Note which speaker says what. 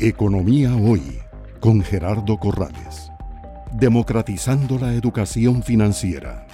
Speaker 1: Economía Hoy con Gerardo Corrales. Democratizando la educación financiera.